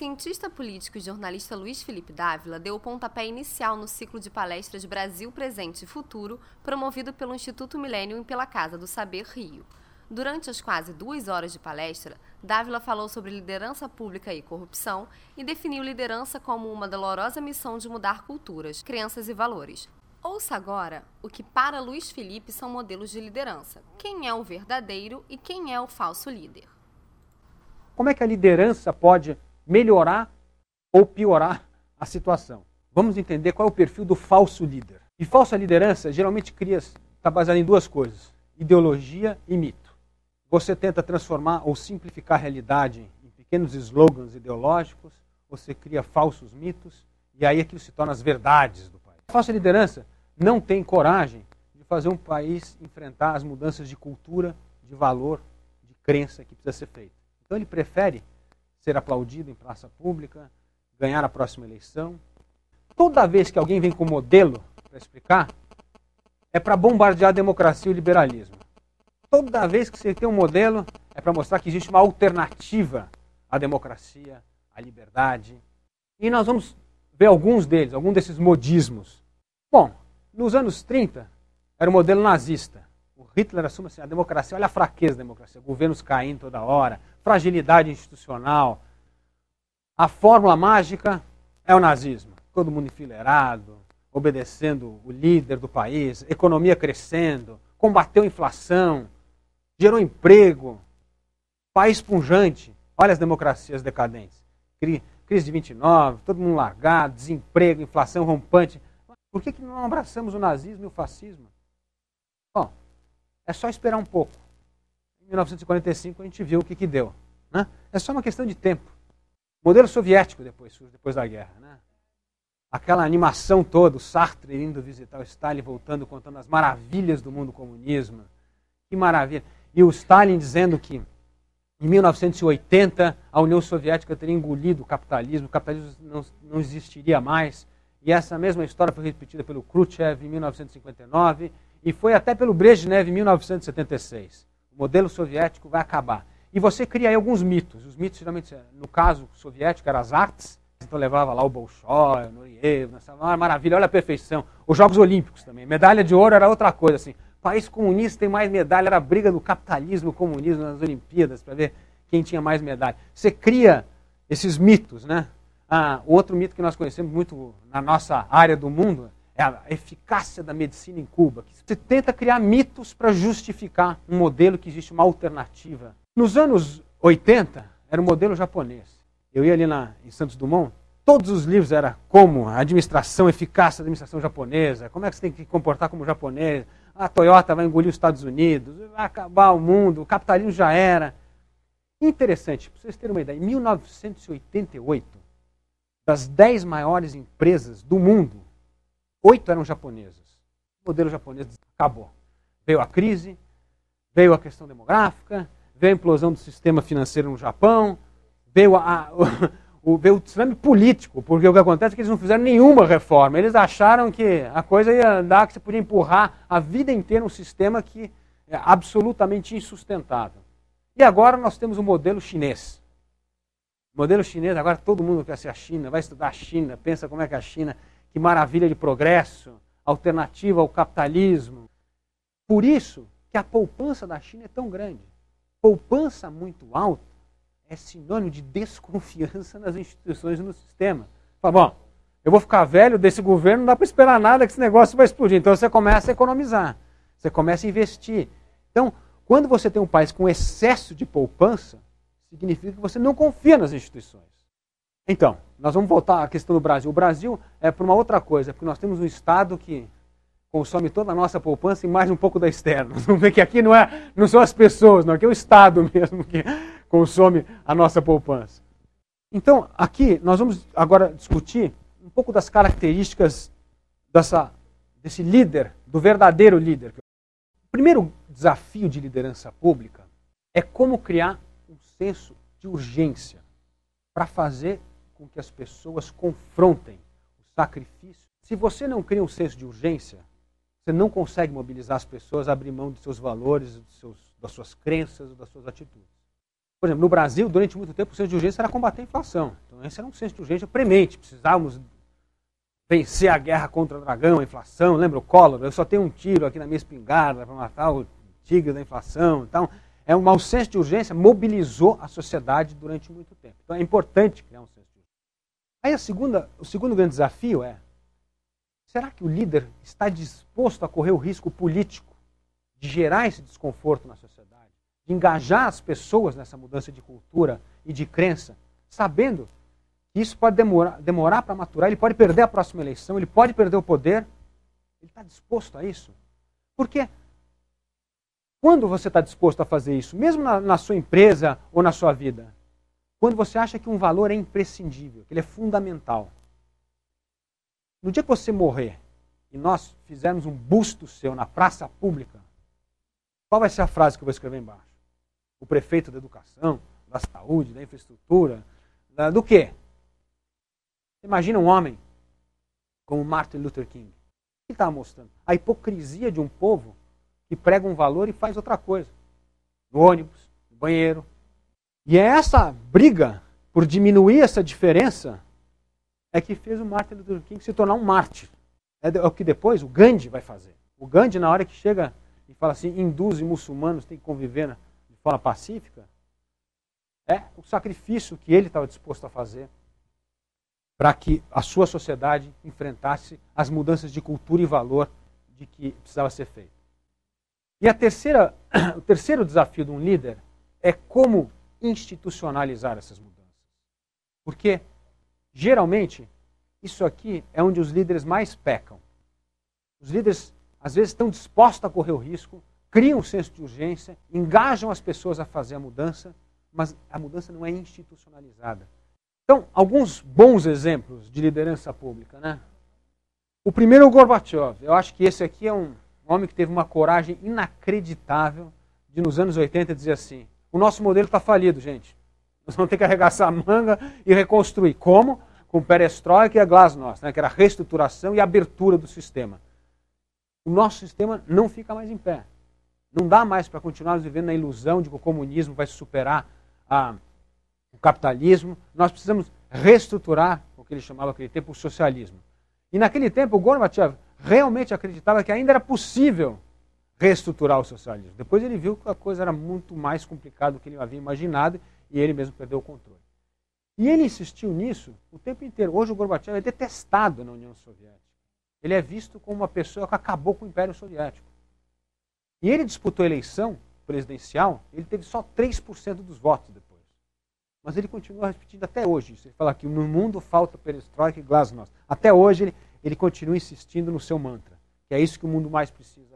cientista político e jornalista Luiz Felipe Dávila deu o pontapé inicial no ciclo de palestras Brasil Presente e Futuro, promovido pelo Instituto Milênio e pela Casa do Saber Rio. Durante as quase duas horas de palestra, Dávila falou sobre liderança pública e corrupção e definiu liderança como uma dolorosa missão de mudar culturas, crenças e valores. Ouça agora o que para Luiz Felipe são modelos de liderança, quem é o verdadeiro e quem é o falso líder. Como é que a liderança pode melhorar ou piorar a situação? Vamos entender qual é o perfil do falso líder. E falsa liderança geralmente cria, está baseada em duas coisas: ideologia e mito. Você tenta transformar ou simplificar a realidade em pequenos slogans ideológicos, você cria falsos mitos, e aí aquilo se torna as verdades do país. A falsa liderança não tem coragem de fazer um país enfrentar as mudanças de cultura, de valor, de crença que precisa ser feita. Então ele prefere ser aplaudido em praça pública, ganhar a próxima eleição. Toda vez que alguém vem com modelo para explicar, é para bombardear a democracia e o liberalismo. Toda vez que você tem um modelo, é para mostrar que existe uma alternativa à democracia, à liberdade. E nós vamos ver alguns deles, alguns desses modismos. Bom, nos anos 30, era o modelo nazista. Hitler assume assim, a democracia, olha a fraqueza da democracia, governos caindo toda hora, fragilidade institucional. A fórmula mágica é o nazismo. Todo mundo enfileirado, obedecendo o líder do país, economia crescendo, combateu a inflação, gerou emprego, país punjante. Olha as democracias decadentes. Crise de 29, todo mundo largado, desemprego, inflação rompante. Por que, que não abraçamos o nazismo e o fascismo? É só esperar um pouco. Em 1945 a gente viu o que, que deu. Né? É só uma questão de tempo. Modelo soviético depois, depois da guerra. Né? Aquela animação toda, o Sartre indo visitar o Stalin, voltando, contando as maravilhas do mundo comunismo. Que maravilha. E o Stalin dizendo que em 1980 a União Soviética teria engolido o capitalismo, o capitalismo não, não existiria mais. E essa mesma história foi repetida pelo Khrushchev em 1959 e foi até pelo Brezhnev em 1976. O modelo soviético vai acabar. E você cria aí alguns mitos. Os mitos, geralmente, no caso soviético, eram as artes. Então levava lá o Bolshoi, o Nureyev, essa maravilha, olha a perfeição. Os Jogos Olímpicos também. Medalha de ouro era outra coisa. Assim. País comunista tem mais medalha, era a briga do capitalismo comunismo nas Olimpíadas, para ver quem tinha mais medalha. Você cria esses mitos, né? Ah, outro mito que nós conhecemos muito na nossa área do mundo é a eficácia da medicina em Cuba. Você tenta criar mitos para justificar um modelo que existe uma alternativa. Nos anos 80, era o um modelo japonês. Eu ia ali na, em Santos Dumont, todos os livros eram como a administração, eficácia da administração japonesa, como é que você tem que se comportar como japonês, a Toyota vai engolir os Estados Unidos, vai acabar o mundo, o capitalismo já era. Interessante, para vocês terem uma ideia, em 1988, das 10 maiores empresas do mundo, Oito eram japonesas. O modelo japonês acabou. Veio a crise, veio a questão demográfica, veio a implosão do sistema financeiro no Japão, veio, a, o, veio o tsunami político, porque o que acontece é que eles não fizeram nenhuma reforma. Eles acharam que a coisa ia andar, que você podia empurrar a vida inteira um sistema que é absolutamente insustentável. E agora nós temos o modelo chinês. O modelo chinês, agora todo mundo quer ser a China, vai estudar a China, pensa como é que a China que maravilha de progresso, alternativa ao capitalismo. Por isso que a poupança da China é tão grande. Poupança muito alta é sinônimo de desconfiança nas instituições e no sistema. Fala, bom, eu vou ficar velho desse governo, não dá para esperar nada que esse negócio vai explodir. Então você começa a economizar, você começa a investir. Então, quando você tem um país com excesso de poupança, significa que você não confia nas instituições. Então, nós vamos voltar à questão do Brasil. O Brasil é por uma outra coisa, porque nós temos um Estado que consome toda a nossa poupança e mais um pouco da externa. Vamos ver que aqui não, é, não são as pessoas, não, aqui é o Estado mesmo que consome a nossa poupança. Então, aqui nós vamos agora discutir um pouco das características dessa, desse líder, do verdadeiro líder. O primeiro desafio de liderança pública é como criar um senso de urgência para fazer com que as pessoas confrontem o sacrifício. Se você não cria um senso de urgência, você não consegue mobilizar as pessoas a abrir mão dos seus valores, dos seus, das suas crenças, das suas atitudes. Por exemplo, no Brasil, durante muito tempo, o senso de urgência era combater a inflação. Então, esse era um senso de urgência premente. Precisávamos vencer a guerra contra o dragão, a inflação. Lembra o Collor? Eu só tenho um tiro aqui na minha espingarda para matar o tigre da inflação. Então, é um mau senso de urgência mobilizou a sociedade durante muito tempo. Então, é importante criar um senso de. Aí, a segunda, o segundo grande desafio é: será que o líder está disposto a correr o risco político de gerar esse desconforto na sociedade, de engajar as pessoas nessa mudança de cultura e de crença, sabendo isso pode demorar, demorar para maturar, ele pode perder a próxima eleição, ele pode perder o poder. Ele está disposto a isso? Porque quando você está disposto a fazer isso, mesmo na, na, sua empresa ou na sua vida, quando você acha que um valor é imprescindível, que ele é fundamental, no dia que você morrer e nós fizermos um busto seu na praça pública, qual vai ser a frase que eu vou escrever embaixo? O prefeito da educação, da saúde, da infraestrutura, da, do quê? Imagina um homem como Martin Luther King. O que estava mostrando? A hipocrisia de um povo que prega um valor e faz outra coisa. No ônibus, no banheiro. E é essa briga por diminuir essa diferença é que fez o Martin Luther King se tornar um mártir. É, é o que depois o Gandhi vai fazer. O Gandhi, na hora que chega e fala assim, hindus e muçulmanos têm que conviver de forma pacífica, é o sacrifício que ele estava disposto a fazer para que a sua sociedade enfrentasse as mudanças de cultura e valor de que precisava ser feito. E a terceira, o terceiro desafio de um líder é como institucionalizar essas mudanças. Porque, geralmente, isso aqui é onde os líderes mais pecam. Os líderes, às vezes, estão dispostos a correr o risco, criam um senso de urgência, engajam as pessoas a fazer a mudança, mas a mudança não é institucionalizada. Então, alguns bons exemplos de liderança pública. Né? O primeiro é o Gorbachev. Eu acho que esse aqui é um homem que teve uma coragem inacreditável de, nos anos 80, dizer assim: o nosso modelo está falido, gente. Nós vamos ter que arregaçar a manga e reconstruir. Como? Com perestroika e a glasnost, né? que era a reestruturação e abertura do sistema. O nosso sistema não fica mais em pé. Não dá mais para continuarmos vivendo na ilusão de que o comunismo vai superar a o capitalismo, nós precisamos reestruturar o que ele chamava naquele tempo o socialismo. E naquele tempo o Gorbachev realmente acreditava que ainda era possível reestruturar o socialismo. Depois ele viu que a coisa era muito mais complicada do que ele havia imaginado e ele mesmo perdeu o controle. E ele insistiu nisso o tempo inteiro. Hoje o Gorbachev é detestado na União Soviética. Ele é visto como uma pessoa que acabou com o Império Soviético. E ele disputou a eleição presidencial, ele teve só 3% dos votos depois. Mas ele continua repetindo até hoje. Ele fala que no mundo falta perestroika e glasnost. Até hoje ele, ele continua insistindo no seu mantra, que é isso que o mundo mais precisa.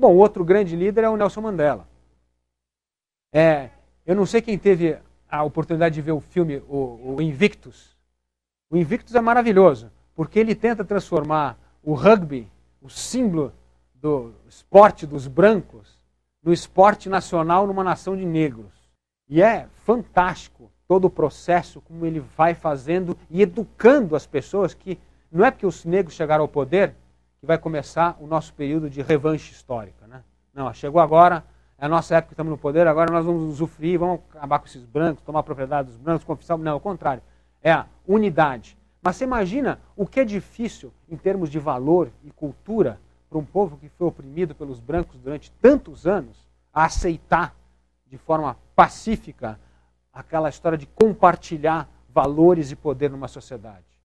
Bom, outro grande líder é o Nelson Mandela. É, eu não sei quem teve a oportunidade de ver o filme o, o Invictus. O Invictus é maravilhoso, porque ele tenta transformar o rugby, o símbolo do esporte dos brancos, no esporte nacional numa nação de negros. E é fantástico todo o processo, como ele vai fazendo e educando as pessoas que não é porque os negros chegaram ao poder que vai começar o nosso período de revanche histórica. Né? Não, chegou agora, é a nossa época que estamos no poder, agora nós vamos usufruir, vamos acabar com esses brancos, tomar a propriedade dos brancos, confissar. Não, ao contrário. É a unidade. Mas você imagina o que é difícil em termos de valor e cultura para um povo que foi oprimido pelos brancos durante tantos anos a aceitar de forma pacífica aquela história de compartilhar valores e poder numa sociedade.